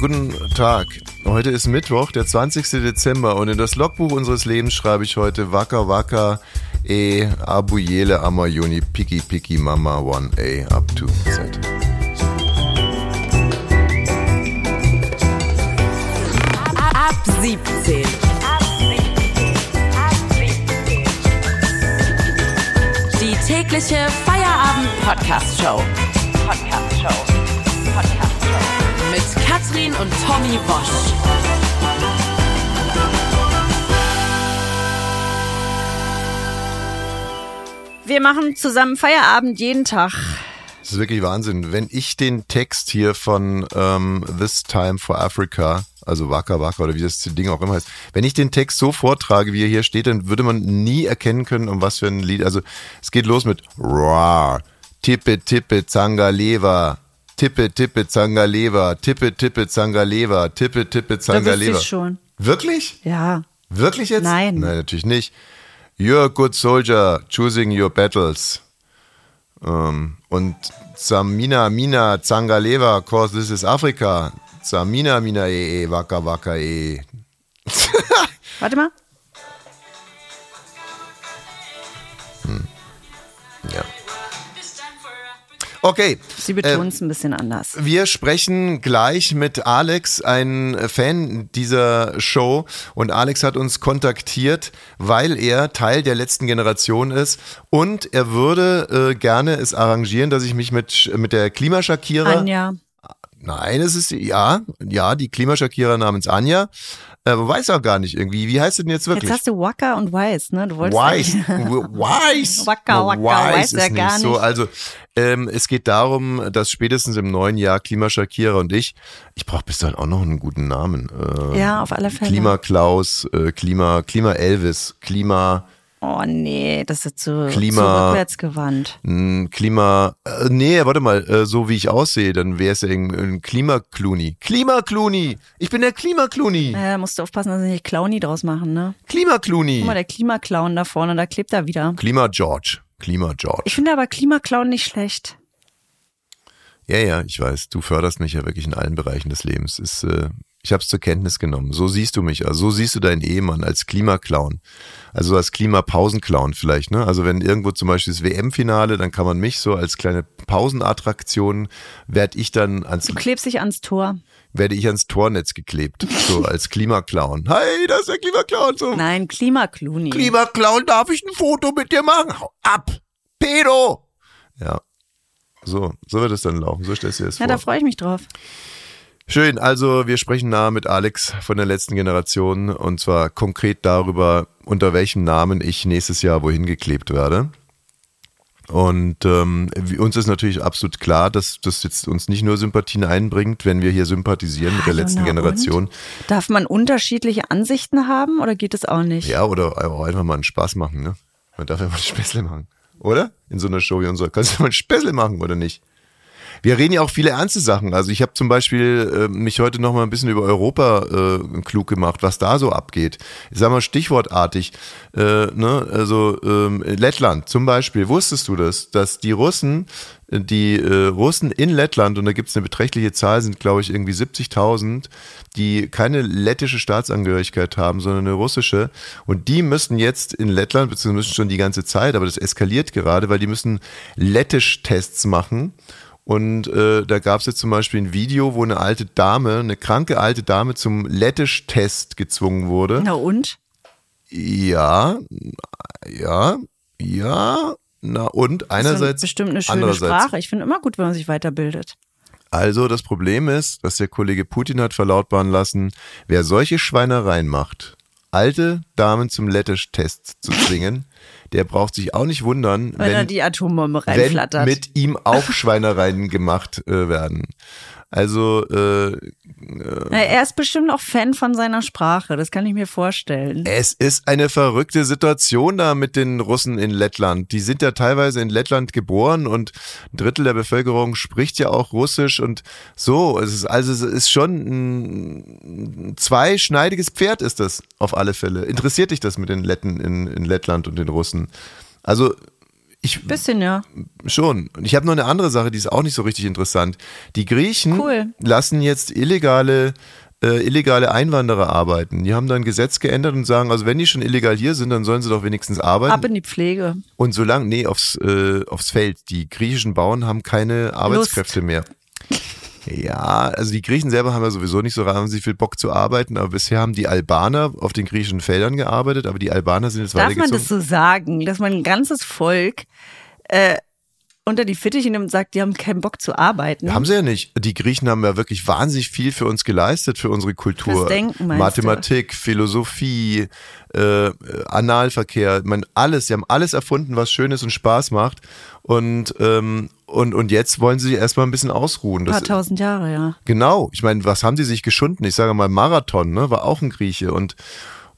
guten Tag. Heute ist Mittwoch, der 20. Dezember und in das Logbuch unseres Lebens schreibe ich heute Waka Waka E Abuyele Amayuni Piki Piki Mama 1A up to Z. Ab 17. Die tägliche Feierabend-Podcast-Show. Podcast-Show. Mit Katrin und Tommy Bosch. Wir machen zusammen Feierabend jeden Tag. Das ist wirklich Wahnsinn. Wenn ich den Text hier von ähm, This Time for Africa, also Waka Waka oder wie das Ding auch immer heißt, wenn ich den Text so vortrage, wie er hier steht, dann würde man nie erkennen können, um was für ein Lied. Also es geht los mit Rar, Tippe Tippe Zangaleva, Tippe Tippe Zangaleva, Tippe Tippe Zangaleva, Tippe Tippe Zangaleva. ich schon. Wirklich? Ja. Wirklich jetzt? Nein. Nein, natürlich nicht. You're a good soldier, choosing your battles. Ähm, und Zamina Mina Zangaleva, cause this is Africa. Zamina Mina e e waka waka e. Warte mal. Ja. Okay. Sie betont es ein bisschen anders. Wir sprechen gleich mit Alex, ein Fan dieser Show. Und Alex hat uns kontaktiert, weil er Teil der letzten Generation ist. Und er würde äh, gerne es arrangieren, dass ich mich mit, mit der Klimaschakierer. Anja. Nein, es ist, ja, ja, die Klimaschakierer namens Anja. Äh, weiß auch gar nicht irgendwie. Wie heißt sie denn jetzt wirklich? Jetzt hast du Wacker und Weiß, ne? Du wolltest Weiß, Weiß, Wacker, wacker, weiß ist er gar So, nicht. also ähm, es geht darum, dass spätestens im neuen Jahr Klimaschakierer und ich, ich brauche bis dahin auch noch einen guten Namen. Äh, Ja, auf alle Fälle. Klima Klaus, äh, Klima, Klima Elvis, Klima, Oh nee, das ist zu, Klima- zu rückwärtsgewandt. mh, Klima, äh, nee, warte mal, äh, so wie ich aussehe, dann wäre es ja ein, ein Klima Clooney. Klima Clooney, ich bin der Klima Clooney. Naja, musst du aufpassen, dass sie nicht Clowny draus machen, ne? Klima Clooney. Guck mal, der Klimaclown da vorne, da klebt er wieder. Klima George, Klima George. Ich finde aber Klimaclown nicht schlecht. Ja, ja, ich weiß. Du förderst mich ja wirklich in allen Bereichen des Lebens. Ist, äh, ich habe es zur Kenntnis genommen. So siehst du mich. Also so siehst du deinen Ehemann als Klimaclown. Also als Klimapausenclown vielleicht. Ne? Also wenn irgendwo zum Beispiel das WM-Finale, dann kann man mich so als kleine Pausenattraktion werde ich dann ans Du klebst dich ans Tor. werde ich ans Tornetz geklebt. So als Klimaclown. Hey, das ist der Klimaclown. So. Nein, Klimaclowny. Klimaclown, darf ich ein Foto mit dir machen? Hau ab! Pedo! Ja. So, so wird es dann laufen. So stellst du dir das ja, vor. da freue ich mich drauf. Schön, also wir sprechen nahe mit Alex von der letzten Generation und zwar konkret darüber, unter welchem Namen ich nächstes Jahr wohin geklebt werde. Und ähm, uns ist natürlich absolut klar, dass das jetzt uns nicht nur Sympathien einbringt, wenn wir hier sympathisieren mit der Hallo, letzten Generation. und? Darf man unterschiedliche Ansichten haben oder geht es auch nicht? Ja, oder auch einfach mal einen Spaß machen, ne? Man darf ja mal ein Späßle machen. Oder? In so einer Show wie unserer. Kannst du mal ein Späßle machen, oder nicht? Wir reden ja auch viele ernste Sachen. Also ich habe zum Beispiel äh, mich heute noch mal ein bisschen über Europa äh, klug gemacht, was da so abgeht. Ich sag mal stichwortartig, äh, ne, also ähm, Lettland zum Beispiel. Wusstest du das, dass die Russen, die äh, Russen in Lettland und da gibt es eine beträchtliche Zahl, sind glaube ich irgendwie 70.000, die keine lettische Staatsangehörigkeit haben, sondern eine russische. Und die müssen jetzt in Lettland, beziehungsweise müssen schon die ganze Zeit, aber das eskaliert gerade, weil die müssen Lettisch-Tests machen. Und äh, da gab es jetzt zum Beispiel ein Video, wo eine alte Dame, eine kranke alte Dame zum Lettisch-Test gezwungen wurde. Na und? Ja, ja, ja, na und Das ist einerseits, bestimmt eine schöne. Sprache. Ich finde immer gut, wenn man sich weiterbildet. Also das Problem ist, dass der Kollege Putin hat verlautbaren lassen, wer solche Schweinereien macht, alte Damen zum Lettisch-Test zu zwingen, der braucht sich auch nicht wundern, Wenn, wenn, die Atombombe wenn reinflattert. mit ihm auch Schweinereien gemacht äh, werden. Also äh, Na, er ist bestimmt auch Fan von seiner Sprache, das kann ich mir vorstellen. Es ist eine verrückte Situation da mit den Russen in Lettland. Die sind ja teilweise in Lettland geboren und ein Drittel der Bevölkerung spricht ja auch Russisch und so. Es ist also es ist schon ein zweischneidiges Pferd ist das auf alle Fälle. Interessiert dich das mit den Letten in, in Lettland und den Russen? Also Ich Bisschen, ja. schon. Und ich habe noch eine andere Sache, die ist auch nicht so richtig interessant. Die Griechen Cool. lassen jetzt illegale äh, illegale Einwanderer arbeiten. Die haben dann ein Gesetz geändert und sagen, also wenn die schon illegal hier sind, dann sollen sie doch wenigstens arbeiten. Ab in die Pflege. Und solange, nee, aufs, äh, aufs Feld. Die griechischen Bauern haben keine Arbeitskräfte mehr. Ja, also die Griechen selber haben ja sowieso nicht so wahnsinnig viel Bock zu arbeiten, aber bisher haben die Albaner auf den griechischen Feldern gearbeitet, aber die Albaner sind jetzt Darf man weitergezogen. das so sagen, dass man ein ganzes Volk äh, unter die Fittiche nimmt und sagt, die haben keinen Bock zu arbeiten? Haben sie ja nicht. Die Griechen haben ja wirklich wahnsinnig viel für uns geleistet, für unsere Kultur. Denken, Mathematik, Philosophie, äh, Analverkehr, ich meine, alles. Sie haben alles erfunden, was schön ist und Spaß macht. Und, ähm, und, und jetzt wollen sie erstmal ein bisschen ausruhen. Ein paar tausend Jahre, ja. Genau, ich meine, was haben die sich geschunden? Ich sage mal, Marathon, ne, war auch ein Grieche und,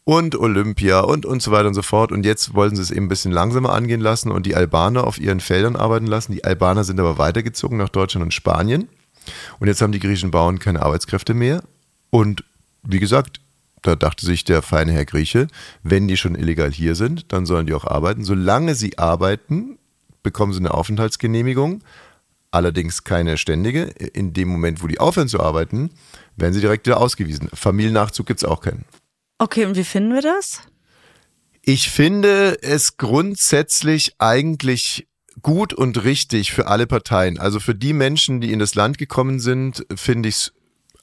und Olympia und, und so weiter und so fort. Und jetzt wollen sie es eben ein bisschen langsamer angehen lassen und die Albaner auf ihren Feldern arbeiten lassen. Die Albaner sind aber weitergezogen nach Deutschland und Spanien. Und jetzt haben die griechischen Bauern keine Arbeitskräfte mehr. Und wie gesagt, da dachte sich der feine Herr Grieche, wenn die schon illegal hier sind, dann sollen die auch arbeiten. Solange sie arbeiten, bekommen sie eine Aufenthaltsgenehmigung allerdings keine ständige. In dem Moment, wo die aufhören zu arbeiten, werden sie direkt wieder ausgewiesen. Familiennachzug gibt's auch keinen. Okay, und wie finden wir das? Ich finde es grundsätzlich eigentlich gut und richtig für alle Parteien. Also für die Menschen, die in das Land gekommen sind, finde ich es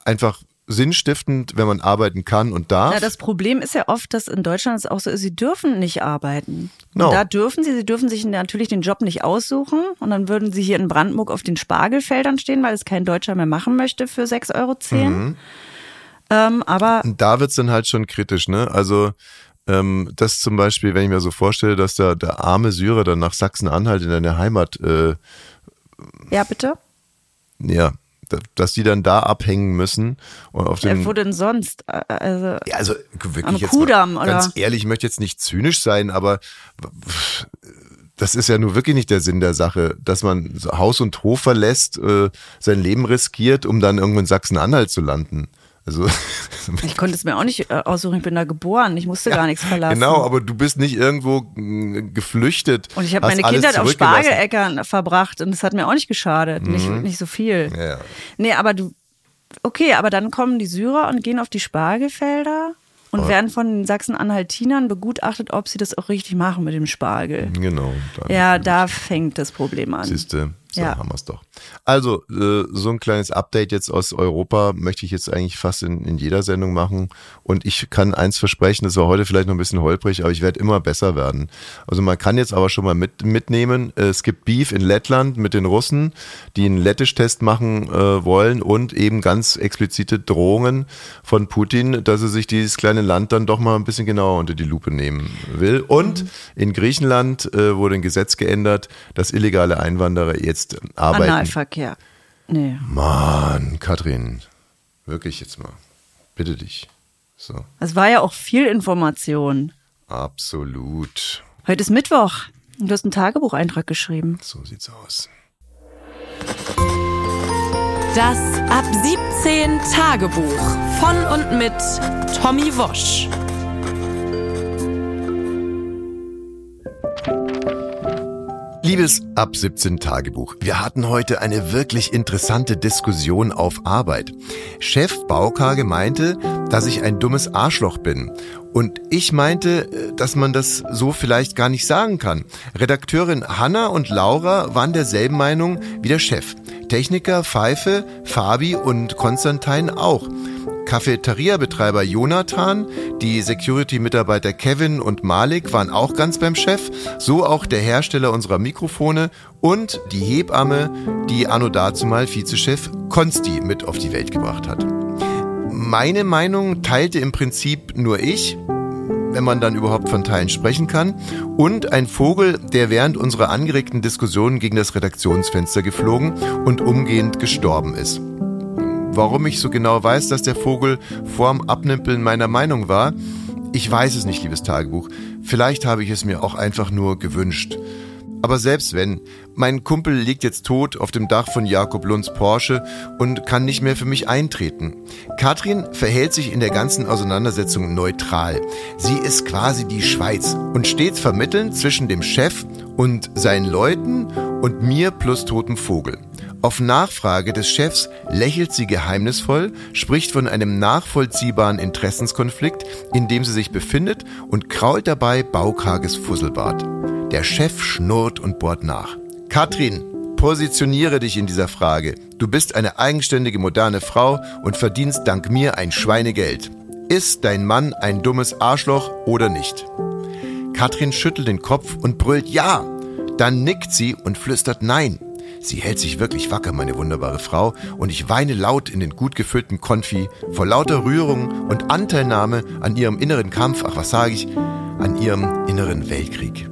einfach sinnstiftend, wenn man arbeiten kann und darf. Ja, das Problem ist ja oft, dass in Deutschland es auch so ist, sie dürfen nicht arbeiten. No. Und da dürfen sie, sie dürfen sich natürlich den Job nicht aussuchen und dann würden sie hier in Brandenburg auf den Spargelfeldern stehen, weil es kein Deutscher mehr machen möchte für 6,10 Euro. Mhm. Ähm, aber da wird's dann halt schon kritisch, ne? Also ähm, das zum Beispiel, wenn ich mir so vorstelle, dass der, der arme Syrer dann nach Sachsen-Anhalt in seine Heimat, äh, ja, bitte? ja, da- dass die dann da abhängen müssen und auf Ja, den wo denn sonst? Äh, Also, Ja, also wirklich Am jetzt Kudamm, mal, ganz oder? ehrlich, ich möchte jetzt nicht zynisch sein, aber das ist ja nur wirklich nicht der Sinn der Sache, dass man Haus und Hof verlässt, äh, sein Leben riskiert, um dann irgendwo in Sachsen-Anhalt zu landen. Also ich konnte es mir auch nicht äh, aussuchen, ich bin da geboren, ich musste gar nichts verlassen. genau, aber du bist nicht irgendwo mh, geflüchtet. Und ich habe meine Kindheit auf. Spargeläckern verbracht und es hat mir auch nicht geschadet, nicht, nicht so viel. Mhm. Ja, ja. Nee, aber du, okay, aber dann kommen die Syrer und gehen auf die Spargelfelder und werden von den Sachsen-Anhaltinern begutachtet, ob sie das auch richtig machen mit dem Spargel. Genau. Ja, da fängt das Problem an. Siehste, so Ja. haben wir es doch. Also, äh, so ein kleines Update jetzt aus Europa möchte ich jetzt eigentlich fast in, in jeder Sendung machen. Und ich kann eins versprechen, das war heute vielleicht noch ein bisschen holprig, aber ich werde immer besser werden. Also man kann jetzt aber schon mal mit, mitnehmen, äh, es gibt Beef in Lettland mit den Russen, die einen Lettisch-Test machen äh, wollen und eben ganz explizite Drohungen von Putin, dass er sich dieses kleine Land dann doch mal ein bisschen genauer unter die Lupe nehmen will. Und in Griechenland äh, wurde ein Gesetz geändert, dass illegale Einwanderer jetzt arbeiten. Analverkehr. Nee. Mann, Katrin, wirklich jetzt mal. Bitte dich. So, Es war ja auch viel Information. absolut. Heute ist Mittwoch. Und du hast einen Tagebucheintrag geschrieben. So sieht's aus. Das Ab 17 Tagebuch von und mit Tommy Wosch. Liebes Ab 17 Tagebuch, wir hatten heute eine wirklich interessante Diskussion auf Arbeit. Chef Baukage meinte, dass ich ein dummes Arschloch bin. Und ich meinte, äh, dass man das so vielleicht gar nicht sagen kann. Redakteurin Hanna und Laura waren derselben Meinung wie der Chef. Techniker Pfeife, Fabi und Konstantin auch. Cafeteria-Betreiber Jonathan, die Security-Mitarbeiter Kevin und Malik waren auch ganz beim Chef, so auch der Hersteller unserer Mikrofone und die Hebamme, die anno dazumal Vizechef Konsti mit auf die Welt gebracht hat. Meine Meinung teilte im Prinzip nur ich, wenn man dann überhaupt von Teilen sprechen kann, und ein Vogel, der während unserer angeregten Diskussion gegen das Redaktionsfenster geflogen und umgehend gestorben ist. Warum ich so genau weiß, dass der Vogel vorm Abnippeln meiner Meinung war, ich weiß es nicht, liebes Tagebuch. Vielleicht habe ich es mir auch einfach nur gewünscht. Aber selbst wenn, mein Kumpel liegt jetzt tot auf dem Dach von Jakob Lunds Porsche und kann nicht mehr für mich eintreten. Katrin verhält sich in der ganzen Auseinandersetzung neutral. Sie ist quasi die Schweiz und stets vermittelnd zwischen dem Chef und seinen Leuten und mir plus totem Vogel. Auf Nachfrage des Chefs lächelt sie geheimnisvoll, spricht von einem nachvollziehbaren Interessenskonflikt, in dem sie sich befindet und krault dabei baukarges Fusselbart. Der Chef schnurrt und bohrt nach. Katrin, positioniere dich in dieser Frage. Du bist eine eigenständige moderne Frau und verdienst dank mir ein Schweinegeld. Ist dein Mann ein dummes Arschloch oder nicht? Katrin schüttelt den Kopf und brüllt Ja. Dann nickt sie und flüstert Nein. Sie hält sich wirklich wacker, meine wunderbare Frau, und ich weine laut in den gut gefüllten Konfi vor lauter Rührung und Anteilnahme an ihrem inneren Kampf, ach was sage ich, an ihrem inneren Weltkrieg.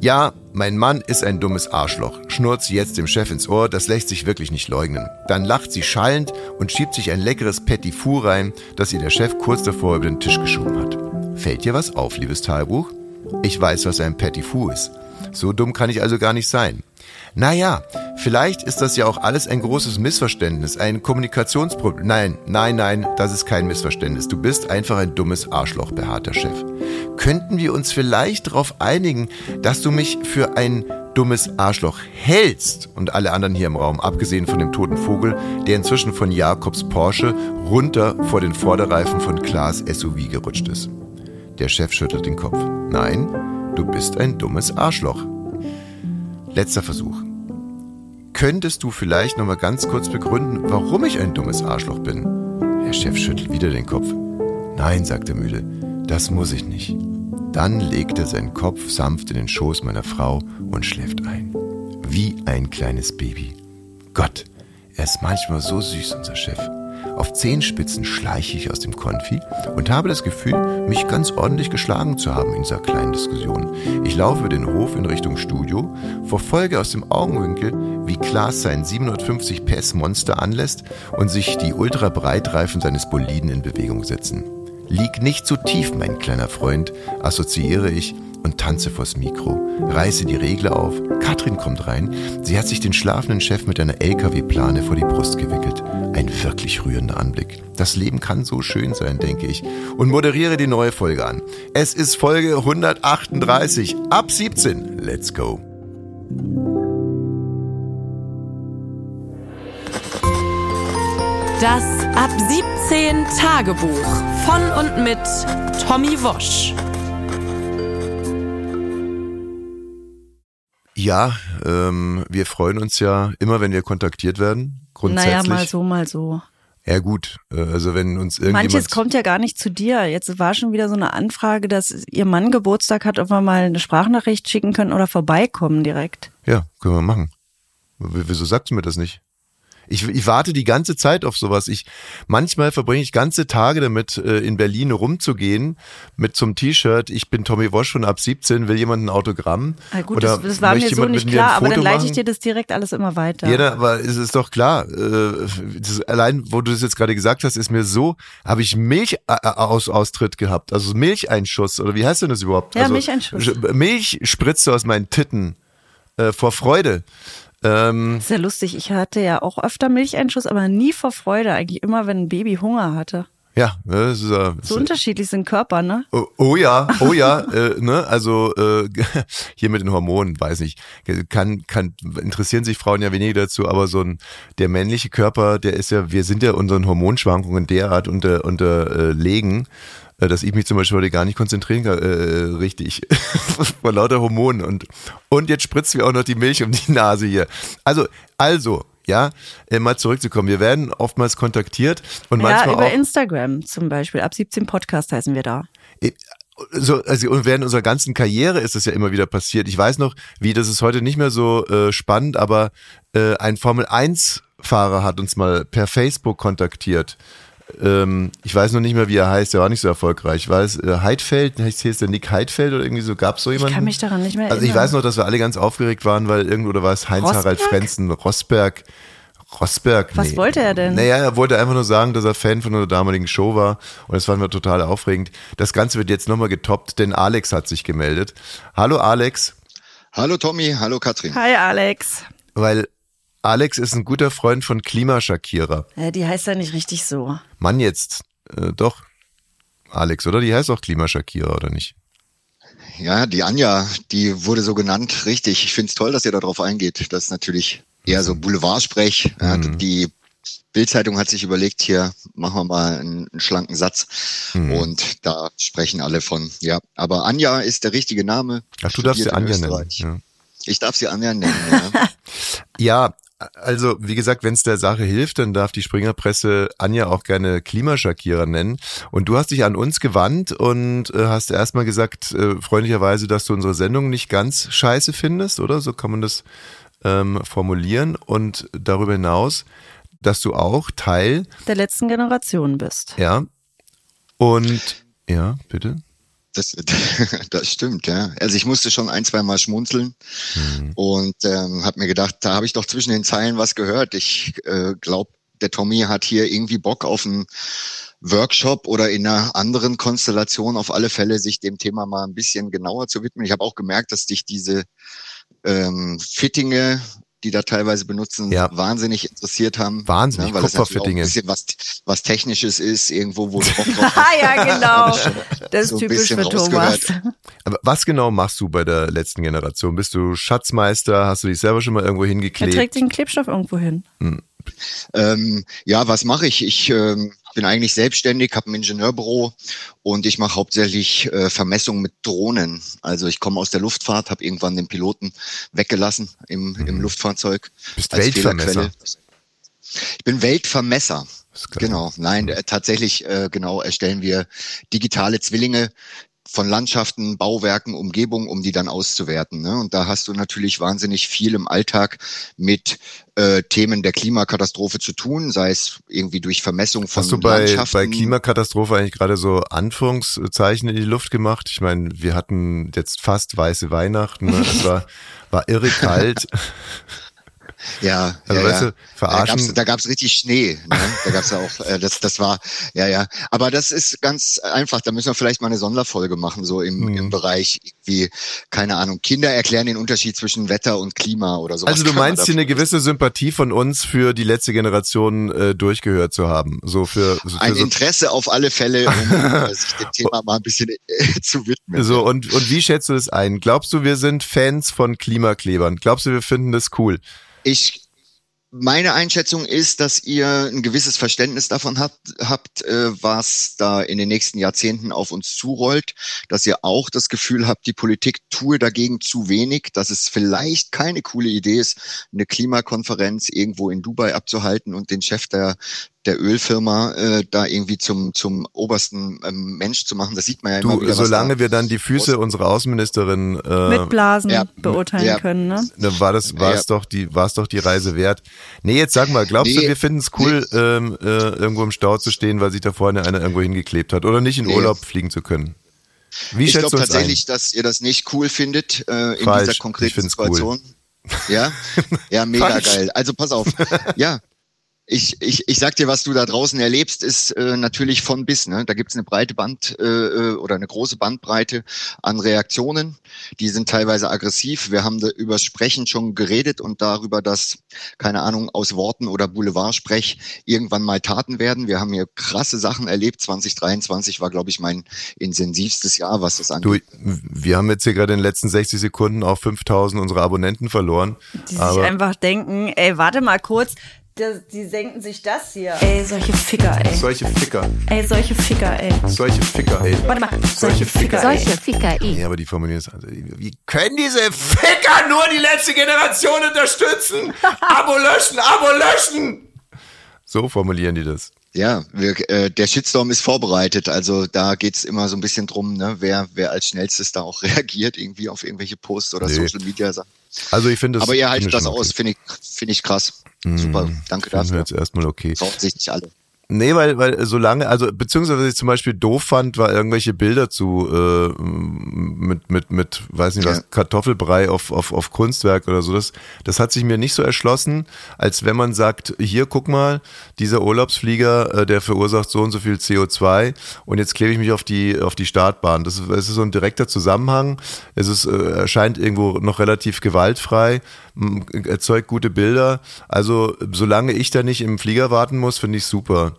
Ja, mein Mann ist ein dummes Arschloch, schnurrt sie jetzt dem Chef ins Ohr, das lässt sich wirklich nicht leugnen. Dann lacht sie schallend und schiebt sich ein leckeres Petit Fou rein, das ihr der Chef kurz davor über den Tisch geschoben hat. Fällt dir was auf, liebes Tagebuch? Ich weiß, was ein Petit Fou ist. So dumm kann ich also gar nicht sein. Naja, vielleicht ist das ja auch alles ein großes Missverständnis, ein Kommunikationsproblem. Nein, nein, nein, das ist kein Missverständnis. Du bist einfach ein dummes Arschloch, beharrt der Chef. Könnten wir uns vielleicht darauf einigen, dass du mich für ein dummes Arschloch hältst und alle anderen hier im Raum, abgesehen von dem toten Vogel, der inzwischen von Jakobs Porsche runter vor den Vorderreifen von Klaas SUV gerutscht ist. Der Chef schüttelt den Kopf. Nein, du bist ein dummes Arschloch. Letzter Versuch. Könntest du vielleicht noch mal ganz kurz begründen, warum ich ein dummes Arschloch bin? Der Chef schüttelt wieder den Kopf. Nein, sagt er müde, das muss ich nicht. Dann legt er seinen Kopf sanft in den Schoß meiner Frau und schläft ein. Wie ein kleines Baby. Gott, er ist manchmal so süß, unser Chef. Auf Zehenspitzen schleiche ich aus dem Konfi und habe das Gefühl, mich ganz ordentlich geschlagen zu haben in dieser kleinen Diskussion. Ich laufe den Hof in Richtung Studio, verfolge aus dem Augenwinkel, wie Klaas sein 750 PS Monster anlässt und sich die Ultrabreitreifen seines Boliden in Bewegung setzen. Lieg nicht zu tief, mein kleiner Freund, assoziiere ich und tanze vors Mikro, reiße die Regler auf. Katrin kommt rein. Sie hat sich den schlafenden Chef mit einer LKW-Plane vor die Brust gewickelt. Ein wirklich rührender Anblick. Das Leben kann so schön sein, denke ich. Und moderiere die neue Folge an. Es ist Folge 138. Ab 17. Let's go. Das Ab 17 Tagebuch von und mit Tommy Wosch. Ja, ähm, wir freuen uns ja immer, wenn wir kontaktiert werden. Grundsätzlich. Naja, mal so, mal so. Ja gut, äh, also wenn uns irgendjemand... Manches kommt ja gar nicht zu dir. Jetzt war schon wieder so eine Anfrage, dass ihr Mann Geburtstag hat, ob wir mal eine Sprachnachricht schicken können oder vorbeikommen direkt. Ja, können wir machen. W- Wieso sagst du mir das nicht? Ich, ich warte die ganze Zeit auf sowas. Ich manchmal verbringe ich ganze Tage damit, äh, in Berlin rumzugehen mit zum T-Shirt. Ich bin Tommy Wosch von ab 17. Will jemand ein Autogramm? Na gut, Oder das, das war mir so nicht klar, aber dann leite ich dir das direkt alles immer weiter. Ja, aber es ist doch klar. Äh, das, allein, wo du das jetzt gerade gesagt hast, ist mir so, habe ich Milchaustritt gehabt, also Milcheinschuss oder wie heißt denn das überhaupt? Ja, also, Milcheinschuss. Sch- Milch spritzt aus meinen Titten äh, vor Freude. Ähm, Ist ja lustig. Ich hatte ja auch öfter Milcheinschuss, aber nie vor Freude. Eigentlich immer, wenn ein Baby Hunger hatte. ja, das ist, äh, So unterschiedlich sind Körper, ne? Oh, oh ja, oh ja, äh, ne, also äh, hier mit den Hormonen, weiß ich, kann, kann, interessieren sich Frauen ja weniger dazu, aber so ein, der männliche Körper, der ist ja, wir sind ja unseren Hormonschwankungen derart unter, unterlegen, äh, dass ich mich zum Beispiel heute gar nicht konzentrieren kann, äh, richtig, vor lauter Hormonen und, und jetzt spritzt mir auch noch die Milch um die Nase hier. Also, also, ja, äh, mal zurückzukommen. Wir werden oftmals kontaktiert und Ja, manchmal über auch Instagram zum Beispiel. Ab 17 Podcast heißen wir da. so, also und während unserer ganzen Karriere ist es ja immer wieder passiert. Ich weiß noch, wie das ist heute nicht mehr so äh, spannend, aber äh, ein Formel 1 Fahrer hat uns mal per Facebook kontaktiert. Ähm, ich weiß noch nicht mehr, wie er heißt, der war nicht so erfolgreich. War es äh, Heidfeld? Heißt hier ist der Nick Heidfeld oder irgendwie so? Gab es so jemanden? Ich kann mich daran nicht mehr Also ich erinnern. weiß noch, dass wir alle ganz aufgeregt waren, weil irgendwo, oder war es Heinz-Harald Rosberg? Frenzen, Rosberg, Rosberg. Was nee. wollte er denn? Naja, er wollte einfach nur sagen, dass er Fan von einer damaligen Show war und das fanden wir total aufregend. Das Ganze wird jetzt nochmal getoppt, denn Alex hat sich gemeldet. Hallo Alex, Hallo Tommy, hallo Katrin. Hi Alex. weil Alex ist ein guter Freund von Klimaschakierer. Ja, die heißt ja nicht richtig so. Mann jetzt, äh, doch, Alex, oder? Die heißt auch Klimaschakierer, oder nicht? Ja, die Anja, die wurde so genannt, richtig. Ich finde es toll, dass ihr darauf eingeht. Das ist natürlich eher so Boulevardsprech. Ja, Mhm. die Bildzeitung hat sich überlegt, hier machen wir mal einen, einen schlanken Satz. Mhm. Und da sprechen alle von, ja. Aber Anja ist der richtige Name. Ach, du darfst sie Anja nennen. Ja. Ich darf sie Anja nennen, ja. Ja, also wie gesagt, wenn es der Sache hilft, dann darf die Springerpresse Anja auch gerne Klimaschakierer nennen. Und du hast dich an uns gewandt und äh, hast erstmal gesagt, äh, freundlicherweise, dass du unsere Sendung nicht ganz scheiße findest, oder? So kann man das ähm, formulieren. Und darüber hinaus, dass du auch Teil, Der letzten Generation bist. ja, und ja, bitte. Das, das stimmt, ja. Also ich musste schon ein, zwei Mal schmunzeln Mhm. und ähm, habe mir gedacht, da habe ich doch zwischen den Zeilen was gehört. Ich äh, glaube, der Tommy hat hier irgendwie Bock auf einen Workshop oder in einer anderen Konstellation auf alle Fälle sich dem Thema mal ein bisschen genauer zu widmen. Ich habe auch gemerkt, dass dich diese ähm, Fittinge, die da teilweise benutzen, Ja. wahnsinnig interessiert haben. Wahnsinnig, ne, weil das natürlich auch Kupferfittinge. ein bisschen was, was Technisches ist, irgendwo, wo du Bock drauf hast. Ah ja, genau. Das ist so typisch für Thomas. Aber was genau machst du bei der letzten Generation? Bist du Schatzmeister? Hast du dich selber schon mal irgendwo Er hingeklebt? trägt den Klebstoff irgendwo hin. Ähm, ja, was mache ich? Ich ähm, bin eigentlich selbstständig, habe ein Ingenieurbüro und ich mache hauptsächlich äh, Vermessung mit Drohnen. Also ich komme aus der Luftfahrt, habe irgendwann den Piloten weggelassen im, im Luftfahrzeug. Bist als Weltvermesser. Fehlerquelle. Ich bin Weltvermesser. Genau, nein, äh, tatsächlich äh, genau erstellen wir digitale Zwillinge von Landschaften, Bauwerken, Umgebung, um die dann auszuwerten. Ne? Und da hast du natürlich wahnsinnig viel im Alltag mit äh, Themen der Klimakatastrophe zu tun, sei es irgendwie durch Vermessung von Hast du bei, Landschaften. bei Klimakatastrophe eigentlich gerade so Anführungszeichen in die Luft gemacht? Ich meine, wir hatten jetzt fast weiße Weihnachten. Ne? Es war, war irre kalt. Ja, Also, ja, weißt du, verarschen- Da gab's, da gab's richtig Schnee. Ne? Da gab's ja auch, äh, das, das war, ja, ja. Aber das ist ganz einfach. Da müssen wir vielleicht mal eine Sonderfolge machen, so im, Mhm. im Bereich wie, keine Ahnung, Kinder erklären den Unterschied zwischen Wetter und Klima oder so. Also du meinst hier eine gewisse Sympathie von uns für die letzte Generation äh, durchgehört zu haben. So für, so, für ein so, Interesse auf alle Fälle, um äh, sich dem Thema mal ein bisschen äh, zu widmen. so und, und wie schätzt du das ein? Glaubst du, wir sind Fans von Klimaklebern? Glaubst du, wir finden das cool? Ich meine Einschätzung ist, dass ihr ein gewisses Verständnis davon habt, habt äh, was da in den nächsten Jahrzehnten auf uns zurollt, dass ihr auch das Gefühl habt, die Politik tue dagegen zu wenig, dass es vielleicht keine coole Idee ist, eine Klimakonferenz irgendwo in Dubai abzuhalten und den Chef der der Ölfirma äh, da irgendwie zum zum obersten ähm, Mensch zu machen. Das sieht man ja immer Du, wieder. solange da wir dann die Füße unserer Außenministerin äh, Mit Blasen ja, beurteilen ja. können, ne? Da war das, war Ja. es doch die, war es doch die Reise wert. Nee, jetzt sag mal, glaubst du, Nee. wir finden es cool, ähm, äh, irgendwo im Stau zu stehen, weil sich da vorne einer irgendwo hingeklebt hat oder nicht in Nee. Urlaub fliegen zu können? Wie ich glaube du uns ein? tatsächlich, dass ihr das nicht cool findet äh, in Falsch. dieser Ich konkreten find's cool. Situation. Ja, ja, mega Falsch. geil. Also pass auf. Ja, ich, ich, ich sag dir, was du da draußen erlebst, ist äh, natürlich von bis. Ne? Da gibt's eine breite Band äh, äh, oder eine große Bandbreite an Reaktionen. Die sind teilweise aggressiv. Wir haben da über Sprechen schon geredet und darüber, dass, keine Ahnung, aus Worten oder Boulevardsprech irgendwann mal Taten werden. Wir haben hier krasse Sachen erlebt. 2023 war, glaube ich, mein intensivstes Jahr, was das angeht. Du, wir haben jetzt hier gerade in den letzten 60 Sekunden auch 5000 unserer Abonnenten verloren. Die sich einfach denken, ey, warte mal kurz, das, die denken sich das hier. Ey, solche Ficker, ey. solche Ficker, Ey, solche Ficker, ey. solche Ficker, ey. Warte mal, Solche Ficker, ey. Solche Ficker eh. Ja, aber die formulieren es also. Wie können diese Ficker nur die letzte Generation unterstützen? Abo löschen, Abo löschen! So formulieren die das. Ja, wir, äh, der Shitstorm ist vorbereitet. Also da geht's immer so ein bisschen drum, ne, wer, wer als schnellstes da auch reagiert, irgendwie auf irgendwelche Posts oder Nee. Social Media Sachen. Also ich finde das. Aber ihr haltet das okay. aus, finde ich, finde ich krass. Super, danke Finden wir dafür. jetzt erstmal okay. Trauen sich nicht alle. Nee, weil, weil solange, also beziehungsweise was ich zum Beispiel doof fand, war irgendwelche Bilder zu äh, mit, mit, mit, weiß nicht was, Ja. Kartoffelbrei auf, auf, auf Kunstwerk oder so. Das, das hat sich mir nicht so erschlossen, als wenn man sagt, hier guck mal, dieser Urlaubsflieger, äh, der verursacht so und so viel CO2 und jetzt klebe ich mich auf die, auf die Startbahn. Das ist, es ist so ein direkter Zusammenhang. Es ist, äh, erscheint irgendwo noch relativ gewaltfrei, erzeugt gute Bilder. Also solange ich da nicht im Flieger warten muss, finde ich super.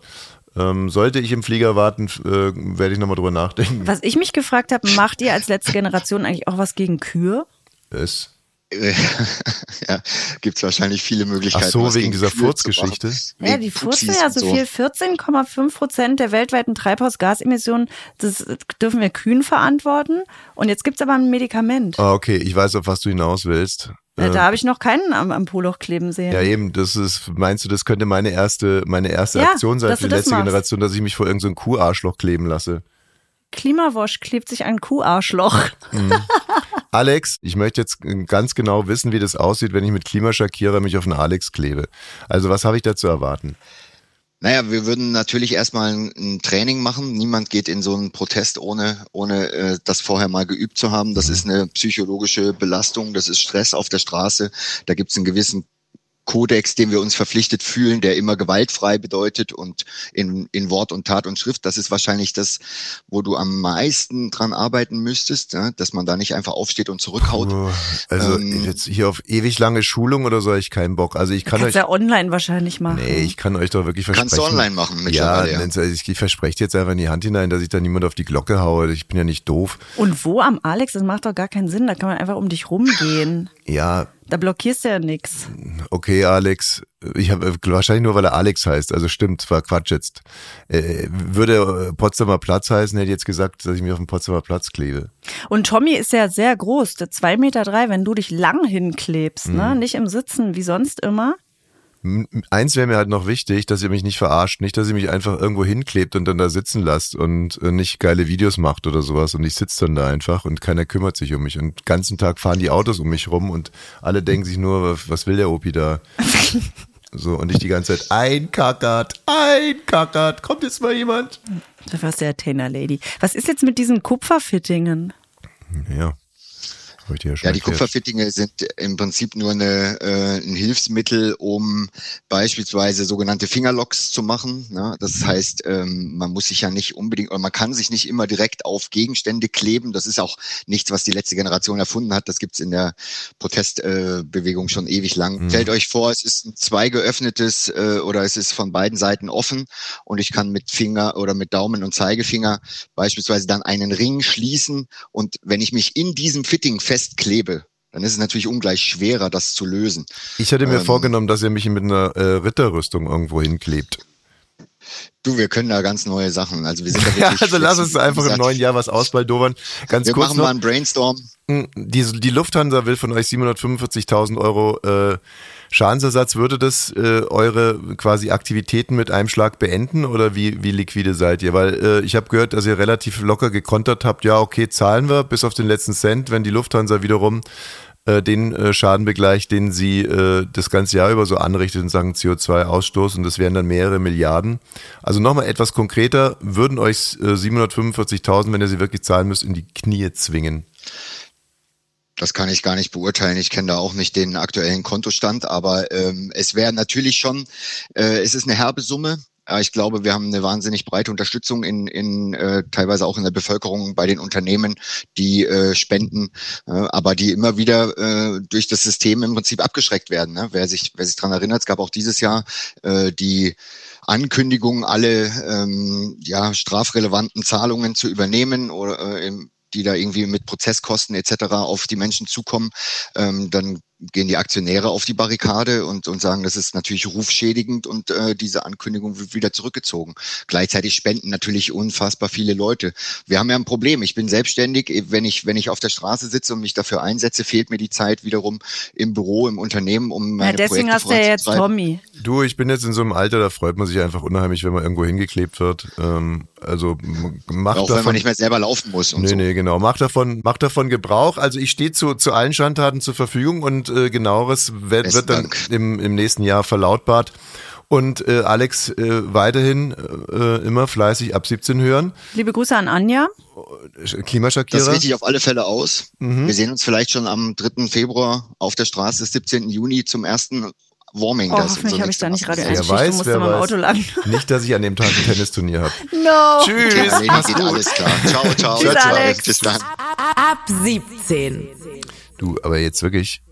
Ähm, sollte ich im Flieger warten, äh, werde ich nochmal drüber nachdenken. Was ich mich gefragt habe, macht ihr als letzte Generation eigentlich auch was gegen Kühe? Es. ja, gibt's wahrscheinlich viele Möglichkeiten. Ach so, wegen dieser Furzgeschichte? Ja, die furzen ja so viel. 14,5 Prozent der weltweiten Treibhausgasemissionen, das dürfen wir Kühen verantworten. Und jetzt gibt's aber ein Medikament. Ah, okay, ich weiß, auf was du hinaus willst. Äh, Da habe ich noch keinen am, am Poloch kleben sehen. Ja, eben, das ist, meinst du, das könnte meine erste, meine erste Ja, Aktion sein für die letzte machst. Generation, dass ich mich vor irgendeinem so Kuharschloch kleben lasse? Klimawosch klebt sich ein Kuharschloch. Alex, ich möchte jetzt ganz genau wissen, wie das aussieht, wenn ich mit Klimaschakierer mich auf einen Alex klebe. Also was habe ich da zu erwarten? Naja, wir würden natürlich erstmal ein, Training machen. Niemand geht in so einen Protest, ohne, ohne äh, das vorher mal geübt zu haben. Das ist eine psychologische Belastung, das ist Stress auf der Straße. Da gibt es einen gewissen Kodex, dem wir uns verpflichtet fühlen, der immer gewaltfrei bedeutet und in, in Wort und Tat und Schrift. Das ist wahrscheinlich das, wo du am meisten dran arbeiten müsstest, ja? dass man da nicht einfach aufsteht und zurückhaut. Oh, Also Ähm, jetzt hier auf ewig lange Schulung oder so habe ich keinen Bock. Also ich kann Kannst euch, ja online wahrscheinlich machen. nee, ich kann euch doch wirklich versprechen. Kannst du online machen Ja, mittlerweile. Ja, also ich, ich verspreche dir jetzt einfach in die Hand hinein, dass ich da niemand auf die Glocke haue. Ich bin ja nicht doof. Und wo am Alex? Das macht doch gar keinen Sinn. Da kann man einfach um dich rumgehen. Ja, Da blockierst du ja nichts. okay, Alex. Ich habe wahrscheinlich nur, weil er Alex heißt. Also stimmt, war Quatsch jetzt. Äh, würde äh, Potsdamer Platz heißen, hätte ich jetzt gesagt, dass ich mich auf dem Potsdamer Platz klebe. Und Tommy ist ja sehr groß, der zwei Meter, drei, wenn du dich lang hinklebst, ne? Mhm. Nicht im Sitzen wie sonst immer. Eins wäre mir halt noch wichtig, dass ihr mich nicht verarscht, nicht, dass ihr mich einfach irgendwo hinklebt und dann da sitzen lasst und äh, nicht geile Videos macht oder sowas und ich sitze dann da einfach und keiner kümmert sich um mich und den ganzen Tag fahren die Autos um mich rum und alle denken sich nur, was- will der Opi da? So, und ich die ganze Zeit, einkackert, einkackert, kommt jetzt mal jemand? Da warst du ja Tainer Lady. Was ist jetzt mit diesen Kupferfittingen? Ja, dir ja die. Kupferfittinge sind im Prinzip nur eine, äh, ein Hilfsmittel, um beispielsweise sogenannte Fingerlocks zu machen. Ne? Das heißt, ähm, man muss sich ja nicht unbedingt oder man kann sich nicht immer direkt auf Gegenstände kleben. Das ist auch nichts, was die letzte Generation erfunden hat. Das gibt's in der Protestbewegung äh, schon ewig lang. Stellt euch vor, es ist ein zwei geöffnetes äh, oder es ist von beiden Seiten offen und ich kann mit Finger oder mit Daumen und Zeigefinger beispielsweise dann einen Ring schließen und wenn ich mich in diesem Fitting festklebe, dann ist es natürlich ungleich schwerer, das zu lösen. Ich hatte mir ähm, vorgenommen, dass ihr mich mit einer äh, Ritterrüstung irgendwo hinklebt. Du, wir können da ganz neue Sachen. Also wir sind da Ja, wirklich also lass uns einfach im neuen Jahr was ausbaldowern. Ganz Wir kurz machen noch. mal einen Brainstorm. Die, die Lufthansa will von euch 745.000 Euro äh, Schadensersatz. Würde das äh, eure quasi Aktivitäten mit einem Schlag beenden oder wie, wie liquide seid ihr? Weil äh, ich habe gehört, dass ihr relativ locker gekontert habt. Ja, okay, zahlen wir bis auf den letzten Cent, wenn die Lufthansa wiederum äh, den äh, Schaden begleicht, den sie äh, das ganze Jahr über so anrichtet in Sachen CO2-Ausstoß und das wären dann mehrere Milliarden. Also nochmal etwas konkreter, würden euch äh, 745.000, wenn ihr sie wirklich zahlen müsst, in die Knie zwingen? Das kann ich gar nicht beurteilen. Ich kenne da auch nicht den aktuellen Kontostand, aber ähm, es wäre natürlich schon, äh, es ist eine herbe Summe. Ich glaube, wir haben eine wahnsinnig breite Unterstützung in, in äh, teilweise auch in der Bevölkerung bei den Unternehmen, die äh, spenden, äh, aber die immer wieder äh, durch das System im Prinzip abgeschreckt werden. Ne? Wer sich, wer sich dran erinnert, es gab auch dieses Jahr äh, die Ankündigung, alle ähm, ja, strafrelevanten Zahlungen zu übernehmen oder äh, im, die da irgendwie mit Prozesskosten etc. auf die Menschen zukommen, ähm, dann gehen die Aktionäre auf die Barrikade und, und sagen, das ist natürlich rufschädigend und äh, diese Ankündigung wird wieder zurückgezogen. Gleichzeitig spenden natürlich unfassbar viele Leute. Wir haben ja ein Problem. Ich bin selbstständig. Wenn ich, wenn ich auf der Straße sitze und mich dafür einsetze, fehlt mir die Zeit wiederum im Büro, im Unternehmen, um meine Ja, deswegen Projekte hast du ja jetzt. Tommy. Du, ich bin jetzt in so einem Alter, da freut man sich einfach unheimlich, wenn man irgendwo hingeklebt wird. Ähm, also macht Auch wenn davon. man nicht mehr selber laufen muss und Nee, so. nee, genau. Macht davon, macht davon Gebrauch. Also ich stehe zu, zu allen Schandtaten zur Verfügung und äh, genaueres wird, Besten wird dann Dank. im, im nächsten Jahr verlautbart. Und äh, Alex äh, weiterhin äh, immer fleißig ab 17 hören. Liebe Grüße an Anja. Das Klimaschakierer. richte ich auf alle Fälle aus. Mhm. Wir sehen uns vielleicht schon am 3. Februar auf der Straße des 17. Juni zum ersten Warming. Oh, Das ist hoffentlich habe ich da nicht Radio Wer 1 weiß, Schicht und musste wer mal im weiß. Auto lang. Nicht, dass ich an dem Tag ein Tennisturnier habe. No. Tschüss. Ja, nee, geht alles klar. Ciao, ciao. Tschüss, ciao. Alex. Bis dann. Ab 17. Du, aber jetzt wirklich,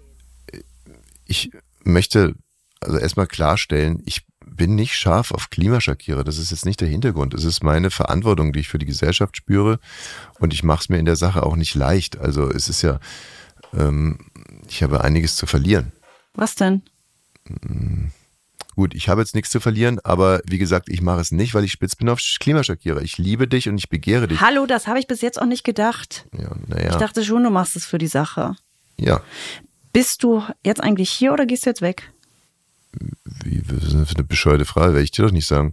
ich möchte also erstmal klarstellen, ich bin nicht scharf auf Klimaschakkierer. Das ist jetzt nicht der Hintergrund. Es ist meine Verantwortung, die ich für die Gesellschaft spüre. Und ich mache es mir in der Sache auch nicht leicht. Also es ist ja, ähm, ich habe einiges zu verlieren. Was denn? Gut, ich habe jetzt nichts zu verlieren, aber wie gesagt, ich mache es nicht, weil ich spitz bin auf Klimaschakkierer. Ich liebe dich und ich begehre dich. Hallo, das habe ich bis jetzt auch nicht gedacht. Ja, Ich naja. dachte schon, du machst es für die Sache. Ja. Bist du jetzt eigentlich hier oder gehst du jetzt weg? Wie, was ist denn für eine bescheuerte Frage? Werde ich dir doch nicht sagen.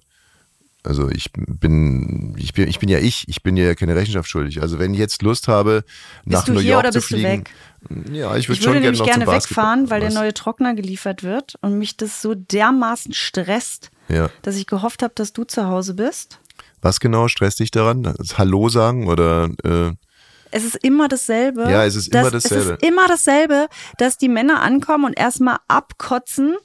Also ich bin, ich bin, ich bin ja ich, ich bin ja keine Rechenschaft schuldig. Also wenn ich jetzt Lust habe, nach du New hier York oder zu bist du fliegen. weg? Ja, ich würde Ich schon würde gerne nämlich gerne Basketball. wegfahren, weil der neue Trockner geliefert wird und mich das so dermaßen stresst, Ja. dass ich gehofft habe, dass du zu Hause bist. Was genau stresst dich daran? Das Hallo sagen oder äh, Es ist immer dasselbe. Ja, es ist immer dasselbe. Es ist immer dasselbe, dass die Männer ankommen und erstmal abkotzen,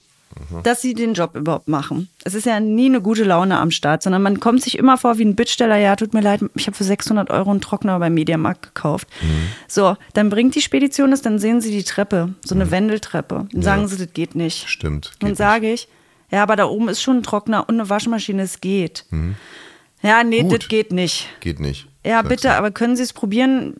Mhm. dass sie den Job überhaupt machen. Es ist ja nie eine gute Laune am Start, sondern man kommt sich immer vor wie ein Bittsteller. Ja, tut mir leid, ich habe für 600 Euro einen Trockner beim Mediamarkt gekauft. Mhm. So, dann bringt die Spedition es, dann sehen sie die Treppe, so eine Wendeltreppe. Dann sagen sie, das geht nicht. Mhm. stimmt. Dann geht sage ich, ja, aber da oben ist schon ein Trockner und eine Waschmaschine, es geht. Ja, nee, Mhm. Gut. das geht nicht. Geht nicht. Ja, bitte, aber können Sie es probieren?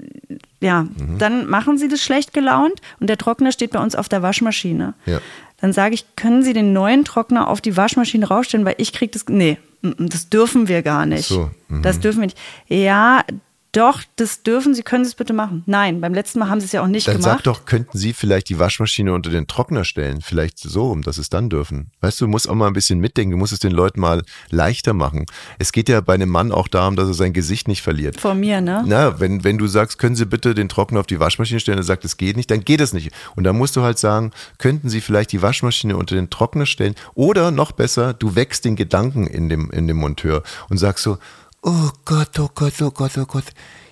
Ja, Mhm. dann machen Sie das schlecht gelaunt und der Trockner steht bei uns auf der Waschmaschine. Ja. Dann sage ich, können Sie den neuen Trockner auf die Waschmaschine rausstellen, weil ich kriege das. Nee, mm, mm, das dürfen wir gar nicht. So, mhm. Das dürfen wir nicht. Ja, doch, das dürfen Sie, können Sie es bitte machen. Nein, beim letzten Mal haben Sie es ja auch nicht Dann gemacht. sag doch, könnten Sie vielleicht die Waschmaschine unter den Trockner stellen? Vielleicht so rum, dass es dann dürfen. Weißt du, du musst auch mal ein bisschen mitdenken. Du musst es den Leuten mal leichter machen. Es geht ja bei einem Mann auch darum, dass er sein Gesicht nicht verliert. Vor mir, ne? Na, wenn, wenn du sagst, können Sie bitte den Trockner auf die Waschmaschine stellen, er sagt, es geht nicht, dann geht es nicht. Und dann musst du halt sagen, könnten Sie vielleicht die Waschmaschine unter den Trockner stellen? Oder noch besser, du wächst den Gedanken in dem, in dem Monteur und sagst so, oh Gott, oh Gott, oh Gott, oh Gott,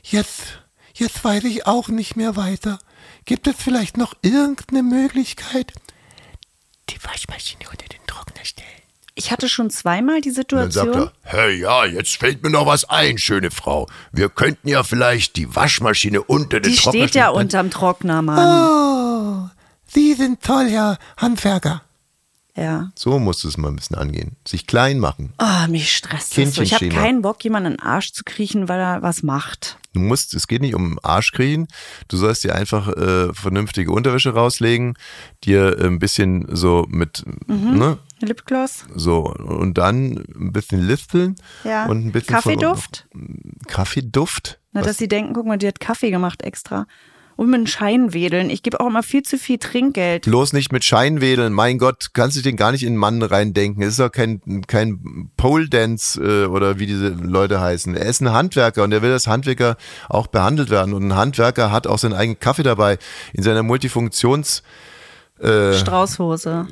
jetzt, jetzt weiß ich auch nicht mehr weiter. Gibt es vielleicht noch irgendeine Möglichkeit? Die Waschmaschine unter den Trockner stellen. Ich hatte schon zweimal die Und dann sagt Situation. er, hey, ja, jetzt fällt mir noch was ein, schöne Frau. Wir könnten ja vielleicht die Waschmaschine unter den Die Trockner steht ja stellen. unterm Trockner, Mann. Oh, Sie sind toll, Herr Handwerker. Ja. So musst du es mal ein bisschen angehen. Sich klein machen. Oh, mich stresst das so. Ich habe keinen Bock, jemanden in den Arsch zu kriechen, weil er was macht. Du musst, es geht nicht um Arschkriechen. Du sollst dir einfach äh, vernünftige Unterwäsche rauslegen, dir ein bisschen so mit, Mhm. ne, Lipgloss? so und dann ein bisschen listeln Ja. und ein bisschen Kaffeeduft? Kaffeeduft? Na, Was- dass sie denken, guck mal, die hat Kaffee gemacht extra. Und mit einem Schein wedeln. Ich gebe auch immer viel zu viel Trinkgeld. Bloß nicht mit Scheinwedeln. Mein Gott, kannst du den gar nicht in einen Mann reindenken. Es ist doch kein, kein Pole Dance äh, oder wie diese Leute heißen. Er ist ein Handwerker und er will als Handwerker auch behandelt werden. Und ein Handwerker hat auch seinen eigenen Kaffee dabei in seiner Multifunktionskanne. Straußhose.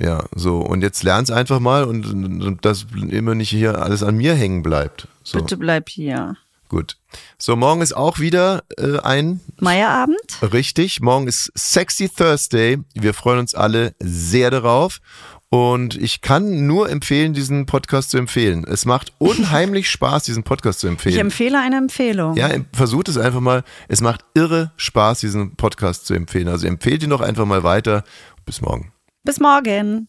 Ja, so. Und jetzt lern's einfach mal und, und dass immer nicht hier alles an mir hängen bleibt. So, Bitte bleib hier. Gut. So, morgen ist auch wieder äh, ein Meierabend? Richtig, morgen ist Sexy Thursday. Wir freuen uns alle sehr darauf. Und ich kann nur empfehlen, diesen Podcast zu empfehlen. Es macht unheimlich Spaß, diesen Podcast zu Ich empfehlen. empfehle eine Empfehlung. Ja, versucht es einfach mal. Es macht irre Spaß, diesen Podcast zu empfehlen. Also empfehlt ihn doch einfach mal weiter. Bis morgen. Bis morgen.